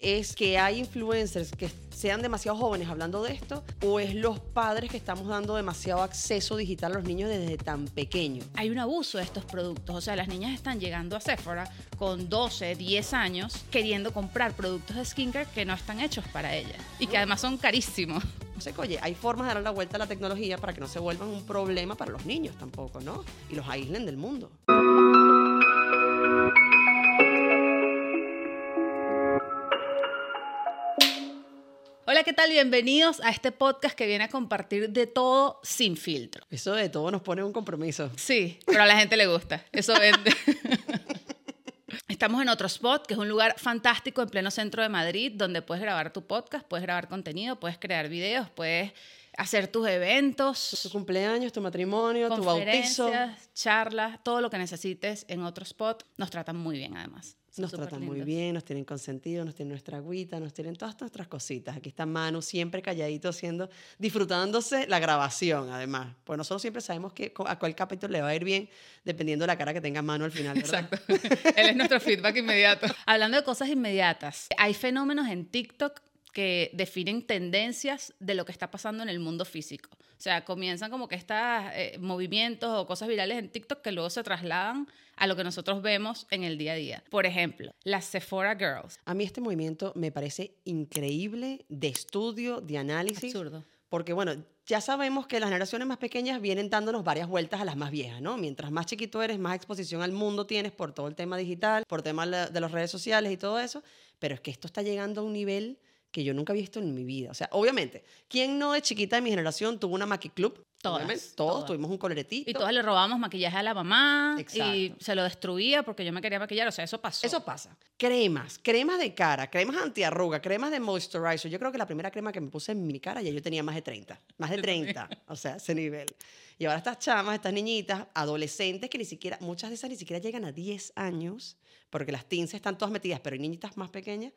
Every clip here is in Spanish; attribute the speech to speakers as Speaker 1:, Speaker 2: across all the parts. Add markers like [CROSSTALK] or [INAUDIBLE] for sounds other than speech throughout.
Speaker 1: es que hay influencers que sean demasiado jóvenes hablando de esto o es los padres que estamos dando demasiado acceso digital a los niños desde tan pequeños.
Speaker 2: Hay un abuso de estos productos, o sea, las niñas están llegando a Sephora con 12, 10 años queriendo comprar productos de skincare que no están hechos para ellas y que además son carísimos. [LAUGHS]
Speaker 1: O sea, que, oye, hay formas de dar la vuelta a la tecnología para que no se vuelvan un problema para los niños tampoco, ¿no? Y los aíslen del mundo.
Speaker 2: Hola, ¿qué tal? Bienvenidos a este podcast que viene a compartir de todo sin filtro.
Speaker 1: Eso de todo nos pone un compromiso.
Speaker 2: Sí, pero a la gente le gusta. Eso vende. [LAUGHS] Estamos en otro spot, que es un lugar fantástico en pleno centro de Madrid, donde puedes grabar tu podcast, puedes grabar contenido, puedes crear videos, puedes hacer tus eventos.
Speaker 1: Tu cumpleaños, tu matrimonio, tu bautizo.
Speaker 2: charlas, todo lo que necesites en otro spot. Nos tratan muy bien además.
Speaker 1: Nos tratan muy bien, nos tienen consentido, nos tienen nuestra agüita, nos tienen todas nuestras cositas. Aquí está Manu siempre calladito haciendo, disfrutándose la grabación además. Pues nosotros siempre sabemos que a cuál capítulo le va a ir bien dependiendo de la cara que tenga Manu al final.
Speaker 2: Exacto. [LAUGHS] Él es nuestro feedback inmediato. Hablando de cosas inmediatas, hay fenómenos en TikTok que definen tendencias de lo que está pasando en el mundo físico. O sea, comienzan como que estos eh, movimientos o cosas virales en TikTok que luego se trasladan a lo que nosotros vemos en el día a día. Por ejemplo, las Sephora Girls.
Speaker 1: A mí este movimiento me parece increíble de estudio, de análisis.
Speaker 2: Absurdo.
Speaker 1: Porque bueno, ya sabemos que las generaciones más pequeñas vienen dándonos varias vueltas a las más viejas, ¿no? Mientras más chiquito eres, más exposición al mundo tienes por todo el tema digital, por tema de las redes sociales y todo eso. Pero es que esto está llegando a un nivel que yo nunca había visto en mi vida. O sea, obviamente, ¿quién no de chiquita de mi generación tuvo una Maki Club?
Speaker 2: Todas,
Speaker 1: todos, tuvimos un coloretito.
Speaker 2: Y todos le robábamos maquillaje a la mamá y se lo destruía porque yo me quería maquillar. O sea, eso pasó.
Speaker 1: Eso pasa. Cremas, cremas de cara, cremas antiarruga, cremas de moisturizer. Yo creo que la primera crema que me puse en mi cara ya yo tenía más de 30. Más de 30. o sea, ese nivel. Y ahora estas chamas, estas niñitas, adolescentes que ni siquiera, muchas de esas ni siquiera llegan a 10 años, porque las teens están todas metidas, pero hay niñitas más pequeñas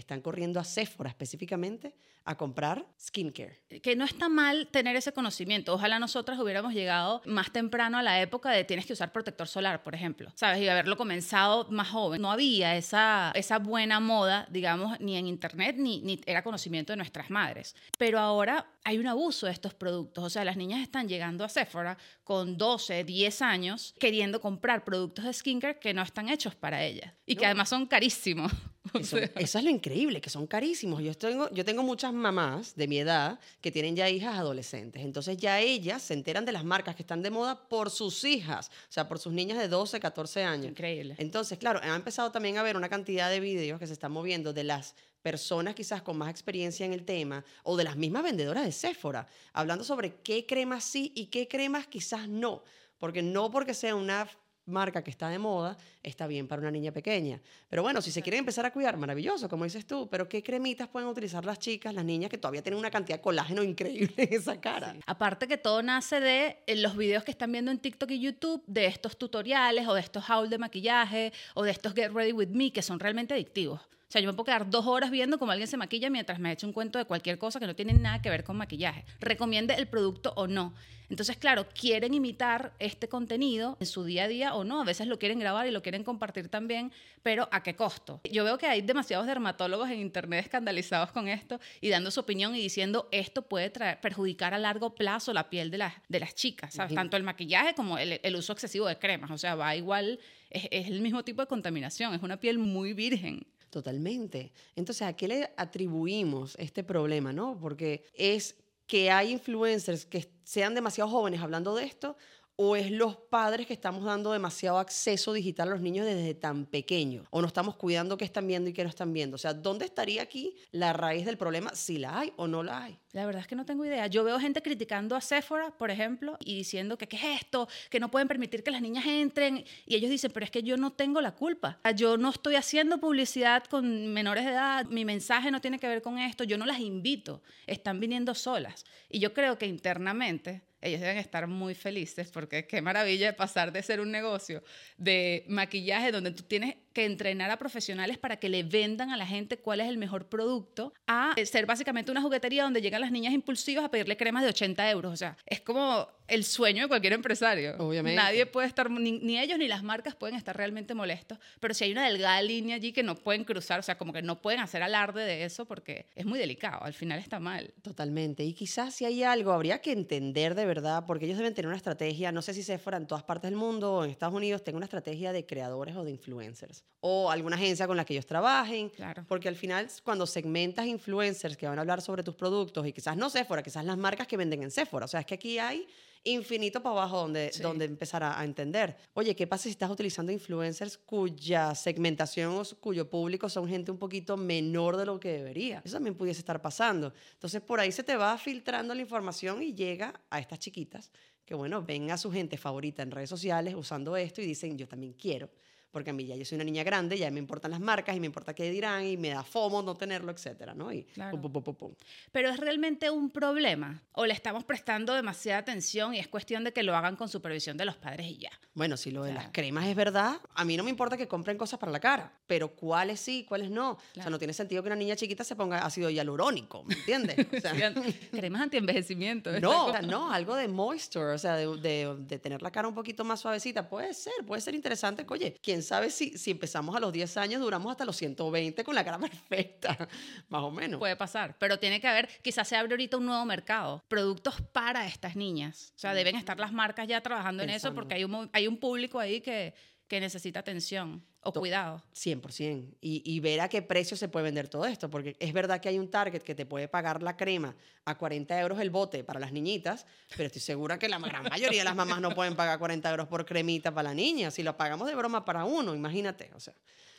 Speaker 1: están corriendo a Sephora específicamente a comprar skincare.
Speaker 2: Que no está mal tener ese conocimiento. Ojalá nosotras hubiéramos llegado más temprano a la época de tienes que usar protector solar, por ejemplo. ¿Sabes? Y haberlo comenzado más joven. No había esa, esa buena moda, digamos, ni en internet, ni, ni era conocimiento de nuestras madres. Pero ahora hay un abuso de estos productos. O sea, las niñas están llegando a Sephora con 12, 10 años queriendo comprar productos de skincare que no están hechos para ellas y que además son carísimos. [LAUGHS]
Speaker 1: Eso, es lo increíble, que son carísimos. Yo tengo, yo tengo muchas mamás de mi edad que tienen ya hijas adolescentes. Entonces ya ellas se enteran de las marcas que están de moda por sus hijas, o sea, por sus niñas de 12, 14 años.
Speaker 2: Increíble.
Speaker 1: Entonces, claro, ha empezado también a haber una cantidad de videos que se están moviendo de las personas quizás con más experiencia en el tema o de las mismas vendedoras de Sephora, hablando sobre qué cremas sí y qué cremas quizás no. Porque no porque sea una marca que está de moda, está bien para una niña pequeña. Pero bueno, si se quieren empezar a cuidar, maravilloso, como dices tú, pero ¿qué cremitas pueden utilizar las chicas, las niñas que todavía tienen una cantidad de colágeno increíble en esa cara?
Speaker 2: Aparte que todo nace de eh, los videos que están viendo en TikTok y YouTube, de estos tutoriales o de estos hauls de maquillaje o de estos Get Ready With Me, que son realmente adictivos. O sea, yo me puedo quedar dos horas viendo cómo alguien se maquilla mientras me echa un cuento de cualquier cosa que no tiene nada que ver con maquillaje. Recomiende el producto o no. Entonces, claro, quieren imitar este contenido en su día a día o no. A veces lo quieren grabar y lo quieren compartir también, pero ¿a qué costo? Yo veo que hay demasiados dermatólogos en internet escandalizados con esto y dando su opinión y diciendo esto puede traer, perjudicar a largo plazo la piel de, las de las chicas, tanto el maquillaje como el, el, uso excesivo de cremas. O sea, va igual, es, es el mismo tipo de contaminación, es una piel muy virgen.
Speaker 1: Totalmente. Entonces, ¿a qué le atribuimos este problema? ¿no? Porque es que hay influencers que sean demasiado jóvenes hablando de esto o es los padres que estamos dando demasiado acceso digital a los niños desde tan pequeños, o no estamos cuidando qué están viendo y qué no están viendo. O sea, ¿dónde estaría aquí la raíz del problema? Si la hay o no la hay.
Speaker 2: La verdad es que no tengo idea. Yo veo gente criticando a Sephora, por ejemplo, y diciendo que qué es esto, que no pueden permitir que las niñas entren. Y ellos dicen, pero es que yo no tengo la culpa. Yo no estoy haciendo publicidad con menores de edad, mi mensaje no tiene que ver con esto, yo no las invito, están viniendo solas. Y yo creo que internamente ellos deben estar muy felices porque qué maravilla pasar de ser un negocio de maquillaje donde tú tienes que entrenar a profesionales para que le vendan a la gente cuál es el mejor producto, a ser básicamente una juguetería donde llegan las niñas impulsivas a pedirle cremas de 80 euros. O sea, es como el sueño de cualquier empresario.
Speaker 1: Obviamente.
Speaker 2: Nadie puede estar, ni, ni ellos ni las marcas pueden estar realmente molestos, pero si hay una delgada línea allí que no pueden cruzar, o sea, como que no pueden hacer alarde de eso porque es muy delicado, al final está mal.
Speaker 1: Totalmente. Y quizás si hay algo, habría que entender de verdad, porque ellos deben tener una estrategia, no sé si se fuera en todas partes del mundo o en Estados Unidos, tengan una estrategia de creadores o de influencers. O alguna agencia con la que ellos trabajen.
Speaker 2: Claro.
Speaker 1: Porque al final, cuando segmentas influencers que van a hablar sobre tus productos, y quizás no Sephora, quizás las marcas que venden en Sephora. O sea, es que aquí hay infinito para abajo donde,
Speaker 2: Sí.
Speaker 1: donde empezar a, a entender. Oye, ¿qué pasa si estás utilizando influencers cuya segmentación o cuyo público son gente un poquito menor de lo que debería? Eso también pudiese estar pasando. Entonces, por ahí se te va filtrando la información y llega a estas chiquitas que, bueno, ven a su gente favorita en redes sociales usando esto y dicen, yo también quiero. Porque a mí ya yo soy una niña grande, ya me importan las marcas y me importa qué dirán y me da fomo no tenerlo, etcétera, ¿no? Y
Speaker 2: Claro.
Speaker 1: pum, pum, pum.
Speaker 2: Pero es realmente un problema o le estamos prestando demasiada atención y es cuestión de que lo hagan con supervisión de los padres y ya.
Speaker 1: Bueno, si lo de las
Speaker 2: Claro.
Speaker 1: cremas es verdad, a mí no me importa que compren cosas para la cara, pero cuáles sí, cuáles no. O sea,
Speaker 2: Claro.
Speaker 1: no tiene sentido que una niña chiquita se ponga ácido hialurónico, ¿me entiendes? O sea, [LAUGHS]
Speaker 2: Cremas antienvejecimiento. esa
Speaker 1: no, o sea, no, algo de moisture, o sea, de, de- de tener la cara un poquito más suavecita. Puede ser, puede ser interesante. Oye, quién sabe si, si empezamos a los 10 años, duramos hasta los 120 con la cara [LAUGHS] perfecta, más o menos.
Speaker 2: Puede pasar, pero tiene que haber, quizás se abre ahorita un nuevo mercado, productos para estas niñas. O sea, deben estar las marcas ya trabajando en eso porque hay un, hay un público ahí que, que necesita atención o
Speaker 1: To-
Speaker 2: cuidado.
Speaker 1: 100%. Y, y ver a qué precio se puede vender todo esto, porque es verdad que hay un target que te puede pagar la crema a 40 euros el bote para las niñitas, pero estoy segura que la gran mayoría de las mamás no pueden pagar 40 euros por cremita para la niña. Si lo pagamos de broma para uno, imagínate. O sea,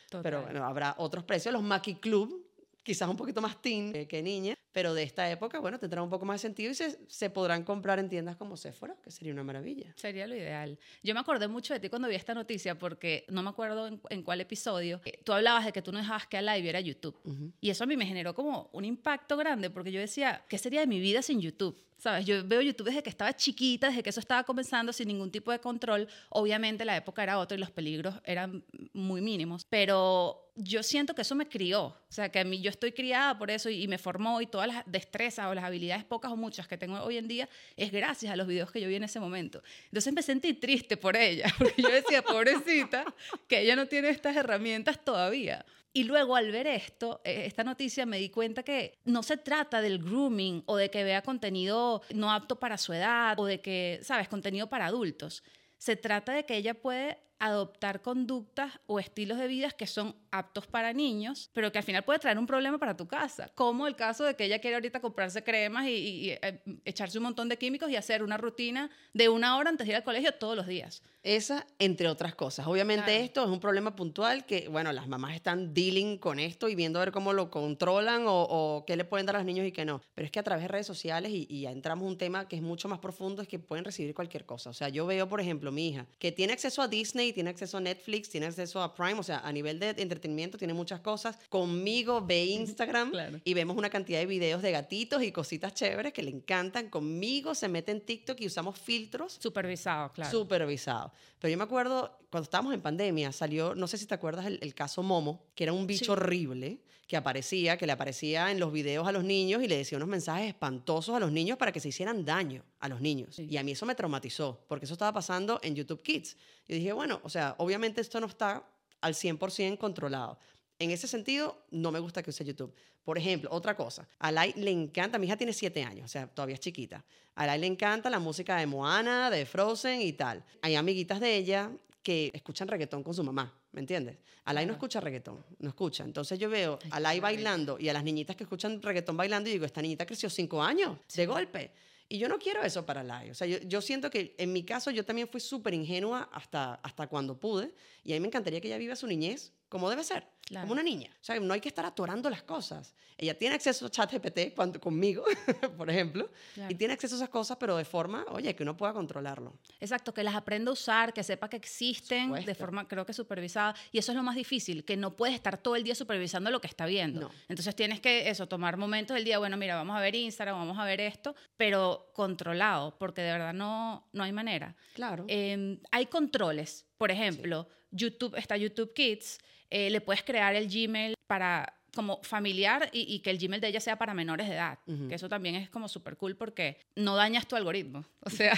Speaker 1: pero
Speaker 2: Total.
Speaker 1: bueno, habrá otros precios. Los Maki Club, quizás un poquito más teen eh, que niña, pero de esta época, bueno, tendrán un poco más de sentido y se, se podrán comprar en tiendas como Sephora, que sería una maravilla.
Speaker 2: Sería lo ideal. Yo me acordé mucho de ti cuando vi esta noticia porque no me acuerdo en, en cuál episodio. eh, Tú hablabas de que tú no dejabas que a live viera YouTube.
Speaker 1: Ujú.
Speaker 2: Y eso a mí me generó como un impacto grande porque yo decía, ¿qué sería de mi vida sin YouTube? ¿Sabes? Yo veo YouTube desde que estaba chiquita, desde que eso estaba comenzando sin ningún tipo de control. Obviamente la época era otra y los peligros eran muy mínimos, pero yo siento que eso me crió. O sea, que a mí yo estoy criada por eso y, me formó y todas las destrezas o las habilidades pocas o muchas que tengo hoy en día es gracias a los videos que yo vi en ese momento. Entonces me sentí triste por ella, [LAUGHS] porque yo decía, pobrecita, que ella no tiene estas herramientas todavía. Y luego al ver esto, eh, esta noticia, me di cuenta que no se trata del grooming o de que vea contenido no apto para su edad o de que, ¿sabes?, contenido para adultos. Se trata de que ella puede adoptar conductas o estilos de vida que son aptos para niños, pero que al final puede traer un problema para tu casa, como el caso de que ella quiere ahorita comprarse cremas y, y- y, eh, echarse un montón de químicos y hacer una rutina de una hora antes de ir al colegio todos los días.
Speaker 1: Esa, entre otras cosas. Obviamente
Speaker 2: Claro.
Speaker 1: esto es un problema puntual que, bueno, las mamás están dealing con esto y viendo a ver cómo lo controlan o, o qué le pueden dar a los niños y qué no. Pero es que a través de redes sociales, y, y ya entramos un tema que es mucho más profundo, es que pueden recibir cualquier cosa. O sea, yo veo, por ejemplo, mi hija, que tiene acceso a Disney, tiene acceso a Netflix, tiene acceso a Prime, o sea, a nivel de entretenimiento tiene muchas cosas. Conmigo ve [LAUGHS] Instagram
Speaker 2: Claro.
Speaker 1: y vemos una cantidad de videos de gatitos y cositas chéveres que le encantan. Conmigo se mete en TikTok y usamos filtros
Speaker 2: Supervisado, claro.
Speaker 1: supervisado. Pero yo me acuerdo, cuando estábamos en pandemia, salió, no sé si te acuerdas, el, el caso Momo, que era un bicho
Speaker 2: Sí.
Speaker 1: horrible que aparecía, que le aparecía en los videos a los niños y le decía unos mensajes espantosos a los niños para que se hicieran daño a los niños.
Speaker 2: Sí.
Speaker 1: Y a mí eso me traumatizó, porque eso estaba pasando en YouTube Kids. Y dije, bueno, o sea, obviamente esto no está al 100% controlado. En ese sentido, no me gusta que use YouTube. Por ejemplo, otra cosa, a Lai le encanta, mi hija tiene siete años, o sea, todavía es chiquita. A Lai le encanta la música de Moana, de Frozen y tal. Hay amiguitas de ella que escuchan reggaetón con su mamá, ¿me entiendes? Alay no escucha reggaetón, no escucha. Entonces yo veo a Alay bailando y a las niñitas que escuchan reggaetón bailando y digo, esta niñita creció cinco años de golpe. Y yo no quiero eso para Alay. O sea, yo, yo siento que en mi caso yo también fui súper ingenua hasta, hasta cuando pude. Y a mí me encantaría que ella viva su niñez como debe ser,
Speaker 2: Claro.
Speaker 1: como una niña. O sea, no hay que estar atorando las cosas. Ella tiene acceso a ChatGPT cuando- conmigo, [LAUGHS] por ejemplo,
Speaker 2: Claro.
Speaker 1: y tiene acceso a esas cosas, pero de forma, oye, que uno pueda controlarlo.
Speaker 2: Exacto, que las aprenda a usar, que sepa que existen de forma, creo que supervisada. Y eso es lo más difícil, que no puedes estar todo el día supervisando lo que está viendo.
Speaker 1: No.
Speaker 2: Entonces tienes que eso, tomar momentos del día, bueno, mira, vamos a ver Instagram, vamos a ver esto, pero controlado, porque de verdad no, no hay manera.
Speaker 1: Claro.
Speaker 2: Eh, hay controles. Por ejemplo, YouTube está YouTube Kids. Eh, le puedes crear el Gmail para como familiar y, y que el Gmail de ella sea para menores de edad. Que eso también es como súper cool porque no dañas tu algoritmo. [LAUGHS] O sea,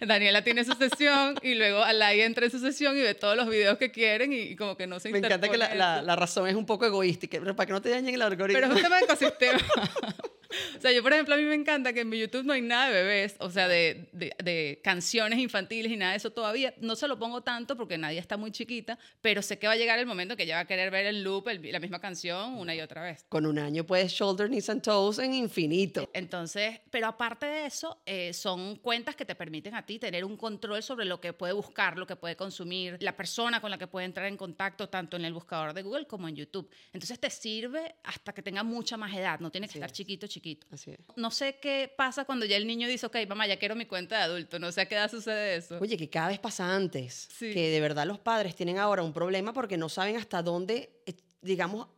Speaker 2: Daniela tiene su sesión y luego Alay entra en su sesión y ve todos los videos que quieren y, y como que no se
Speaker 1: Me encanta que la, la razón es un poco egoística, pero para que no te dañen el algoritmo.
Speaker 2: Pero es un tema de [LAUGHS] ecosistema. O sea, yo, por ejemplo, a mí me encanta que en mi YouTube no hay nada de bebés, o sea, de, de, de canciones infantiles y nada de eso todavía. No se lo pongo tanto porque nadie está muy chiquita, pero sé que va a llegar el momento que ella va a querer ver el loop, el- la misma canción, una y otra vez.
Speaker 1: Con un año puedes shoulder, knees and toes en infinito.
Speaker 2: Entonces, pero aparte de eso, eh, son cuentas que te permiten a ti tener un control sobre lo que puede buscar, lo que puede consumir, la persona con la que puede entrar en contacto, tanto en el buscador de Google como en YouTube. Entonces, te sirve hasta que tenga mucha más edad, no tiene que
Speaker 1: Así
Speaker 2: estar
Speaker 1: es.
Speaker 2: chiquito, chiquito.
Speaker 1: Así es.
Speaker 2: No sé qué pasa cuando ya el niño dice, ok, mamá, ya quiero mi cuenta de adulto. No sé a qué edad sucede eso.
Speaker 1: Oye, que cada vez pasa antes.
Speaker 2: Sí.
Speaker 1: Que de verdad los padres tienen ahora un problema porque no saben hasta dónde, eh, digamos,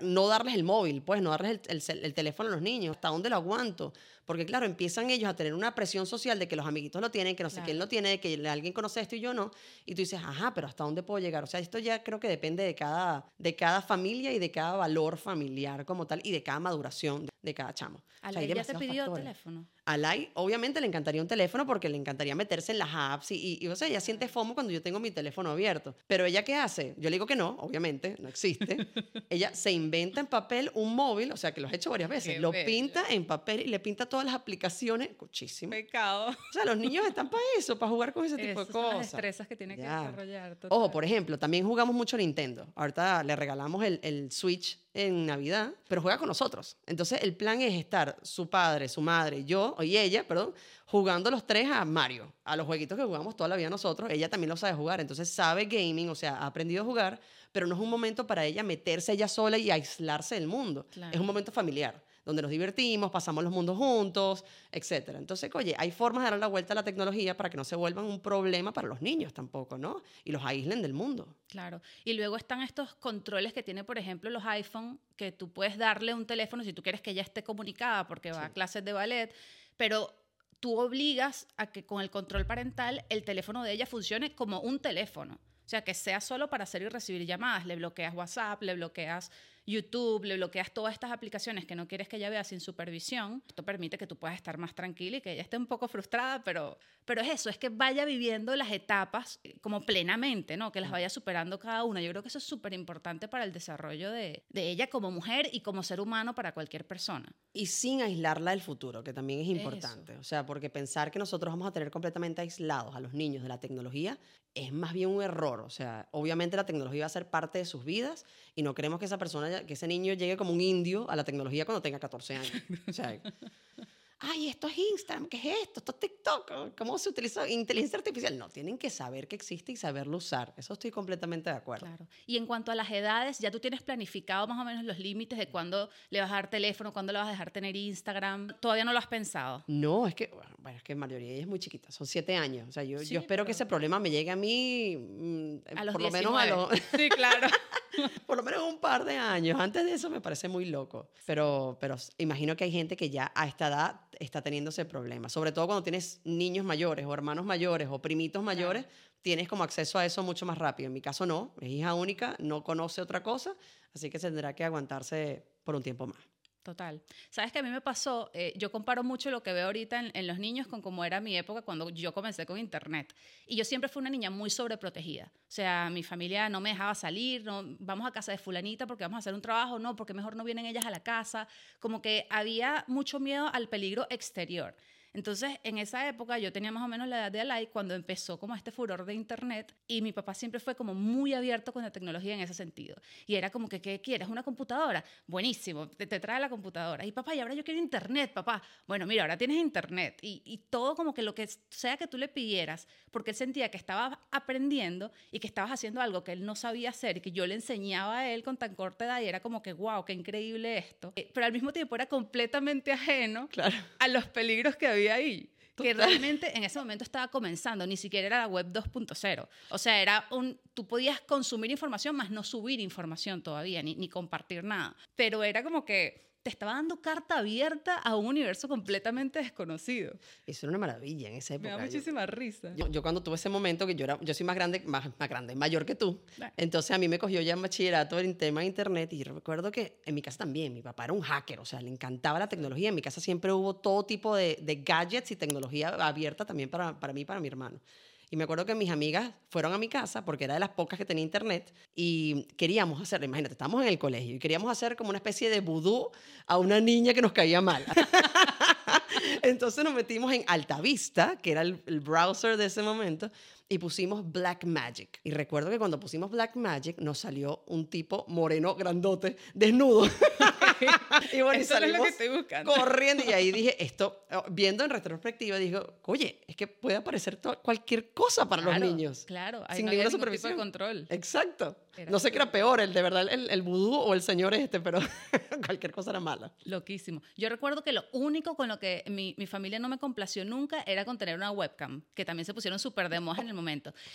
Speaker 1: no darles el móvil, pues no darles el, el cel- el teléfono a los niños, hasta dónde lo aguanto. Porque claro, empiezan ellos a tener una presión social de que los amiguitos lo tienen, que no sé
Speaker 2: Claro.
Speaker 1: quién lo tiene, que alguien conoce esto y yo no. Y tú dices, ajá, pero ¿hasta dónde puedo llegar? O sea, esto ya creo que depende de cada, de cada familia y de cada valor familiar como tal y de cada maduración de, cada chamo. O sea,
Speaker 2: ¿ya te pidió
Speaker 1: factores.
Speaker 2: teléfono?
Speaker 1: A Lai, obviamente, le encantaría un teléfono porque le encantaría meterse en las apps y, y, y, o sea, ella siente FOMO cuando yo tengo mi teléfono abierto. Pero ella, ¿qué hace? Yo le digo que no, obviamente, no existe. [LAUGHS] ella se inventa en papel un móvil, o sea, que lo has hecho varias veces.
Speaker 2: Qué
Speaker 1: lo
Speaker 2: bella.
Speaker 1: pinta en papel y le pinta todas las aplicaciones. Muchísimo.
Speaker 2: Pecado.
Speaker 1: O sea, los niños están para eso, para jugar con ese tipo
Speaker 2: Esas
Speaker 1: de
Speaker 2: son las
Speaker 1: cosas.
Speaker 2: destrezas que tiene que desarrollar.
Speaker 1: Ojo,
Speaker 2: total.
Speaker 1: por ejemplo, también jugamos mucho Nintendo. Ahorita le regalamos el, el Switch en Navidad, pero juega con nosotros. Entonces, el plan es estar su padre, su madre, yo y ella, perdón, jugando los tres a Mario, a los jueguitos que jugamos toda la vida nosotros. Ella también lo sabe jugar, entonces sabe gaming, o sea, ha aprendido a jugar, pero no es un momento para ella meterse ella sola y aislarse del mundo.
Speaker 2: Claro.
Speaker 1: Es un momento familiar donde nos divertimos, pasamos los mundos juntos, etcétera. Entonces, oye, hay formas de dar la vuelta a la tecnología para que no se vuelvan un problema para los niños tampoco, ¿no? Y los aíslen del mundo.
Speaker 2: Claro. Y luego están estos controles que tiene, por ejemplo, los iPhone, que tú puedes darle un teléfono si tú quieres que ella esté comunicada porque va a clases de ballet, pero tú obligas a que con el control parental el teléfono de ella funcione como un teléfono. O sea, que sea solo para hacer y recibir llamadas. Le bloqueas WhatsApp, le bloqueas YouTube, le bloqueas todas estas aplicaciones que no quieres que ella vea sin supervisión. Esto permite que tú puedas estar más tranquila y que ella esté un poco frustrada, pero, pero es eso, es que vaya viviendo las etapas eh, como plenamente, ¿no? Que las vaya superando cada una. Yo creo que eso es súper importante para el desarrollo de, de ella como mujer y como ser humano para cualquier persona.
Speaker 1: Y sin aislarla del futuro, que también es
Speaker 2: Eso.
Speaker 1: importante. O sea, porque pensar que nosotros vamos a tener completamente aislados a los niños de la tecnología es más bien un error. O sea, obviamente la tecnología va a ser parte de sus vidas y no queremos que esa persona, que ese niño llegue como un indio a la tecnología cuando tenga 14 años. O sea, [LAUGHS] ay, esto es Instagram, ¿qué es esto? Esto es TikTok, ¿cómo se utiliza inteligencia artificial? No, tienen que saber que existe y saberlo usar. Eso estoy completamente de acuerdo.
Speaker 2: Claro. Y en cuanto a las edades, ya tú tienes planificado más o menos los límites de cuándo le vas a dar teléfono, cuándo le vas a dejar tener Instagram. Todavía no lo has pensado.
Speaker 1: No, es que, bueno, es que María ella es muy chiquita, son siete años. O sea, yo,
Speaker 2: Sí,
Speaker 1: yo espero que ese problema me llegue a mí mm,
Speaker 2: A los
Speaker 1: por lo menos a
Speaker 2: 19.
Speaker 1: los, [LAUGHS]
Speaker 2: Sí, claro. [LAUGHS] [LAUGHS]
Speaker 1: por lo menos un par de años. Antes de eso me parece muy loco. Pero, pero imagino que hay gente que ya a esta edad está teniendo ese problema. Sobre todo cuando tienes niños mayores o hermanos mayores o primitos mayores, tienes como acceso a eso mucho más rápido. En mi caso no, es hija única, no conoce otra cosa, así que tendrá que aguantarse por un tiempo más.
Speaker 2: Total. Sabes que a mí me pasó, eh, yo comparo mucho lo que veo ahorita en, los niños con cómo era mi época cuando yo comencé con internet. Y yo siempre fui una niña muy sobreprotegida. O sea, mi familia no me dejaba salir, no, vamos a casa de fulanita porque vamos a hacer un trabajo, no, porque mejor no vienen ellas a la casa. Como que había mucho miedo al peligro exterior. Entonces, en esa época yo tenía más o menos la edad de Alay cuando empezó como este furor de internet y mi papá siempre fue como muy abierto con la tecnología en ese sentido. Y era como que, ¿qué quieres? ¿Una computadora? Buenísimo, te, te trae la computadora. Y papá, y ahora yo quiero internet, papá. Bueno, mira, ahora tienes internet. Y, y todo como que lo que sea que tú le pidieras, porque él sentía que estabas aprendiendo y que estabas haciendo algo que él no sabía hacer y que yo le enseñaba a él con tan corta edad y era como que, wow, qué increíble esto. Eh, Pero al mismo tiempo era completamente ajeno
Speaker 1: Claro.
Speaker 2: a los peligros que había ahí. Que realmente en ese momento estaba comenzando, ni siquiera era la web 2.0. O sea, era un, tú podías consumir información, más no subir información todavía, ni, ni compartir nada. Pero era como que te estaba dando carta abierta a un universo completamente desconocido.
Speaker 1: Eso era una maravilla en esa
Speaker 2: Me
Speaker 1: época.
Speaker 2: da
Speaker 1: Yo-
Speaker 2: muchísima risa.
Speaker 1: Yo, yo cuando tuve ese momento, que yo, era, yo soy más grande, más, más grande, mayor que tú,
Speaker 2: Ah.
Speaker 1: entonces a mí me cogió ya en bachillerato el tema de internet y recuerdo que en mi casa también, mi papá era un hacker, o sea, le encantaba la tecnología, en mi casa siempre hubo todo tipo de, de gadgets y tecnología abierta también para, para mí y para mi hermano. Y me acuerdo que mis amigas fueron a mi casa porque era de las pocas que tenía internet y queríamos hacer, imagínate, estábamos en el colegio y queríamos hacer como una especie de vudú a una niña que nos caía mal. [LAUGHS] Entonces nos metimos en Altavista, que era el, el browser de ese momento, y pusimos Black Magic. Y recuerdo que cuando pusimos Black Magic nos salió un tipo moreno, grandote, desnudo. [LAUGHS] [LAUGHS] y bueno, y
Speaker 2: Eso no es lo
Speaker 1: salimos
Speaker 2: que estoy buscando.
Speaker 1: corriendo. Y ahí dije, esto, oh, viendo en retrospectiva, digo, oye, es que puede aparecer cualquier cosa para
Speaker 2: Claro,
Speaker 1: los niños.
Speaker 2: Claro,
Speaker 1: sin
Speaker 2: no
Speaker 1: ninguna
Speaker 2: ningún tipo de
Speaker 1: supervisión.
Speaker 2: control.
Speaker 1: Exacto.
Speaker 2: Era
Speaker 1: no sé qué era peor, el de verdad, el, el vudú o el señor este, pero [LAUGHS] cualquier cosa era mala.
Speaker 2: Loquísimo. Yo recuerdo que lo único con lo que mi, mi familia no me complació nunca era con tener una webcam, que también se pusieron súper de moda en el momento.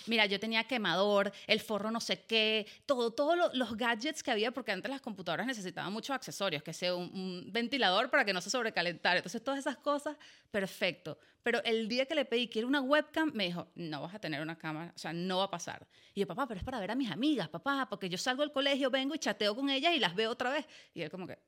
Speaker 2: Mira, yo tenía quemador, el forro no sé qué, todo, todos lo- los gadgets que había, porque antes las computadoras necesitaban muchos accesorios, que sea un, un ventilador para que no se sobrecalentara. Entonces, todas esas cosas, perfecto. Pero el día que le pedí quiero una webcam, me dijo, no vas a tener una cámara, o sea, no va a pasar. Y yo, papá, pero es para ver a mis amigas, papá, porque yo salgo del colegio, vengo y chateo con ellas y las veo otra vez. Y él como que,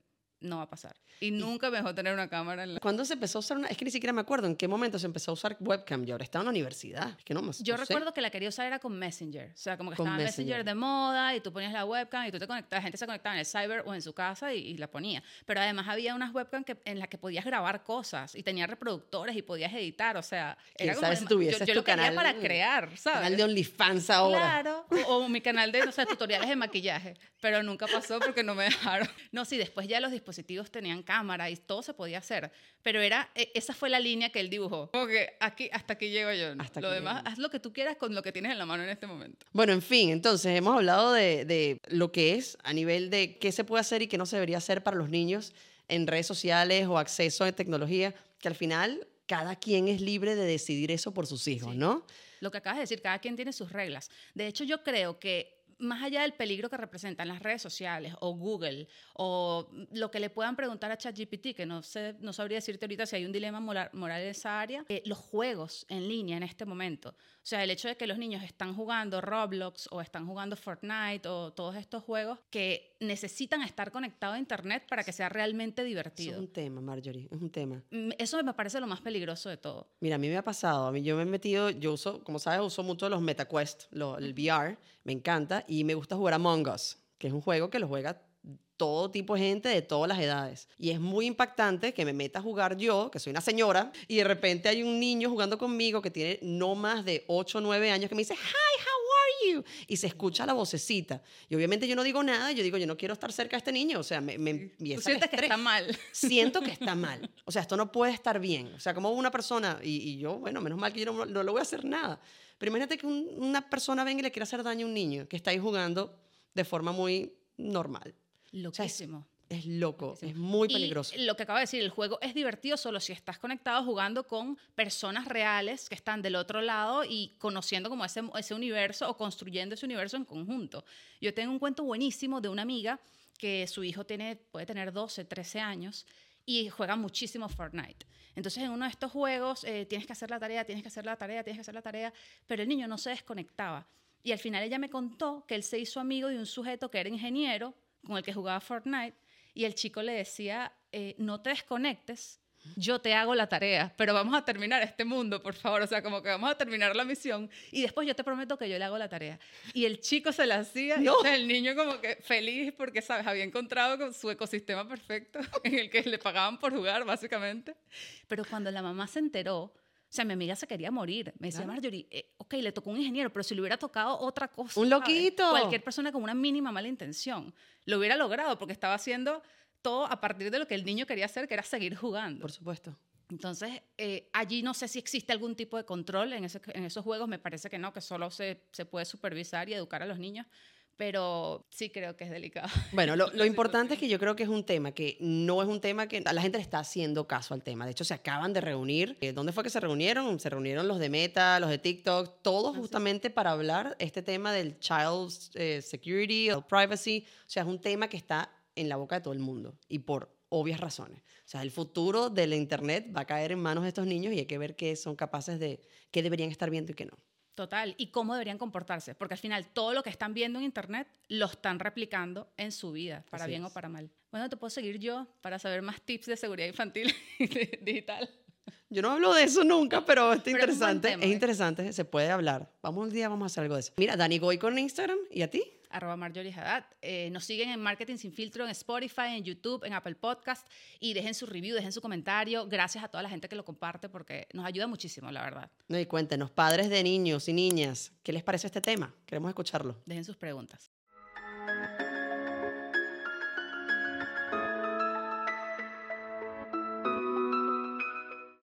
Speaker 2: no va a pasar. Y nunca me dejó tener una cámara en la...
Speaker 1: ¿Cuándo se empezó a usar una? Es que ni siquiera me acuerdo en qué momento se empezó a usar webcam. Yo ahora estaba en la universidad. Es que no, más-
Speaker 2: Yo
Speaker 1: no sé.
Speaker 2: recuerdo que la quería usar era con Messenger. O sea, como que
Speaker 1: Con
Speaker 2: estaba Messenger.
Speaker 1: Messenger.
Speaker 2: de moda y tú ponías la webcam y tú te conectabas. La gente se conectaba en el cyber o en su casa y, y la ponía. Pero además había unas webcam que, en las que podías grabar cosas y tenía reproductores y podías editar. O sea,
Speaker 1: ¿Quién
Speaker 2: era como
Speaker 1: si tuvieses
Speaker 2: yo, yo
Speaker 1: tu
Speaker 2: lo quería
Speaker 1: canal-
Speaker 2: para crear, ¿sabes?
Speaker 1: Canal de OnlyFans ahora.
Speaker 2: Claro, [LAUGHS] o, o mi canal de, no sé, tutoriales de maquillaje, pero nunca pasó porque no me dejaron. No, sí, después ya los dispositivos tenían cámara y todo se podía hacer, pero era, e- esa fue la línea que él dibujó. Como que aquí, hasta aquí llego yo.
Speaker 1: Hasta
Speaker 2: lo demás,
Speaker 1: llego.
Speaker 2: haz lo que tú quieras con lo que tienes en la mano en este momento.
Speaker 1: Bueno, en fin, entonces hemos hablado de, de lo que es a nivel de qué se puede hacer y qué no se debería hacer para los niños en redes sociales o acceso a tecnología, que al final cada quien es libre de decidir eso por sus hijos,
Speaker 2: Sí.
Speaker 1: ¿no?
Speaker 2: Lo que acabas de decir, cada quien tiene sus reglas. De hecho, yo creo que más allá del peligro que representan las redes sociales o Google o lo que le puedan preguntar a ChatGPT, que no sé, no sabría decirte ahorita si hay un dilema moral, en esa área, eh, los juegos en línea en este momento. O sea, el hecho de que los niños están jugando Roblox o están jugando Fortnite o todos estos juegos que necesitan estar conectados a Internet para que sea realmente
Speaker 1: Eso es
Speaker 2: divertido.
Speaker 1: un tema, Marjorie, es un tema.
Speaker 2: Mm, Eso me parece lo más peligroso de todo.
Speaker 1: Mira, a mí me ha pasado, a mí yo me he metido, yo uso, como sabes, uso mucho los MetaQuest, lo- el VR, me encanta, y me gusta jugar Among Us, que es un juego que lo juega todo tipo de gente de todas las edades. Y es muy impactante que me meta a jugar yo, que soy una señora, y de repente hay un niño jugando conmigo que tiene no más de 8 o 9 años que me dice, hi, how? Y se escucha la vocecita. Y obviamente yo no digo nada, yo digo, yo no quiero estar cerca de este niño, o sea, me, me
Speaker 2: Tú sientes que está mal.
Speaker 1: siento que [LAUGHS] está mal. O sea, esto no puede estar bien. O sea, como una persona, y, y yo, bueno, menos mal que yo no, no le voy a hacer nada. Pero imagínate que un- una persona venga y le quiera hacer daño a un niño que está ahí jugando de forma muy normal. sea, es-
Speaker 2: Loquísimo.
Speaker 1: Es loco, es muy
Speaker 2: Y
Speaker 1: peligroso.
Speaker 2: lo que acabo de decir, el juego es divertido solo si estás conectado jugando con personas reales que están del otro lado y conociendo como ese, ese universo o construyendo ese universo en conjunto. Yo tengo un cuento buenísimo de una amiga que su hijo tiene, puede tener 12, 13 años y juega muchísimo Fortnite. Entonces en uno de estos juegos eh, tienes que hacer la tarea, tienes que hacer la tarea, tienes que hacer la tarea, pero el niño no se desconectaba. Y al final ella me contó que él se hizo amigo de un sujeto que era ingeniero con el que jugaba Fortnite y el chico le decía, eh, no te desconectes, yo te hago la tarea, pero vamos a terminar este mundo, por favor, o sea, como que vamos a terminar la misión y después yo te prometo que yo le hago la tarea. Y el chico se la hacía y
Speaker 1: No.
Speaker 2: sea, el niño como que feliz porque, ¿sabes? Había encontrado con su ecosistema perfecto [LAUGHS] en el que le pagaban por jugar, básicamente. Pero cuando la mamá se enteró, o sea, mi amiga se quería morir. Me decía,
Speaker 1: Claro.
Speaker 2: Marjorie, eh, ok, le tocó un ingeniero, pero si le hubiera tocado otra cosa.
Speaker 1: Un
Speaker 2: ¿sabes?
Speaker 1: loquito.
Speaker 2: Cualquier persona con una mínima mala intención lo hubiera logrado porque estaba haciendo todo a partir de lo que el niño quería hacer, que era seguir jugando.
Speaker 1: Por supuesto.
Speaker 2: Entonces, eh, allí no sé si existe algún tipo de control en, ese- en esos juegos, me parece que no, que solo se, se puede supervisar y educar a los niños, pero sí creo que es delicado. [LAUGHS]
Speaker 1: Bueno, lo, lo importante es que yo creo que es un tema que no es un tema que la gente le está haciendo caso al tema. De hecho, se acaban de reunir. Eh, ¿Dónde fue que se reunieron? Se reunieron los de Meta, los de TikTok, todos justamente para hablar este tema del child eh, security, el privacy. O sea, es un tema que está en la boca de todo el mundo y por obvias razones. O sea, el futuro del Internet va a caer en manos de estos niños y hay que ver qué son capaces de, qué deberían estar viendo y qué no.
Speaker 2: Total. ¿Y cómo deberían comportarse? Porque al final todo lo que están viendo en Internet lo están replicando en su vida, para
Speaker 1: Así
Speaker 2: bien
Speaker 1: es.
Speaker 2: o para mal. Bueno, te puedo seguir yo para saber más tips de seguridad infantil [LAUGHS] digital.
Speaker 1: Yo no hablo de eso nunca, pero está
Speaker 2: Pero es
Speaker 1: interesante.
Speaker 2: tema,
Speaker 1: es
Speaker 2: ¿eh?
Speaker 1: interesante, se puede hablar. Vamos un día, vamos a hacer algo de eso. Mira, Dani Goy con Instagram, ¿y a ti?
Speaker 2: Arroba Marjorie Haddad. Eh, nos siguen en Marketing Sin Filtro en Spotify, en YouTube, en Apple Podcast y dejen su review, dejen su comentario. Gracias a toda la gente que lo comparte porque nos ayuda muchísimo, la verdad.
Speaker 1: No, y cuéntenos, padres de niños y niñas, ¿qué les parece este tema? Queremos escucharlo.
Speaker 2: Dejen sus preguntas.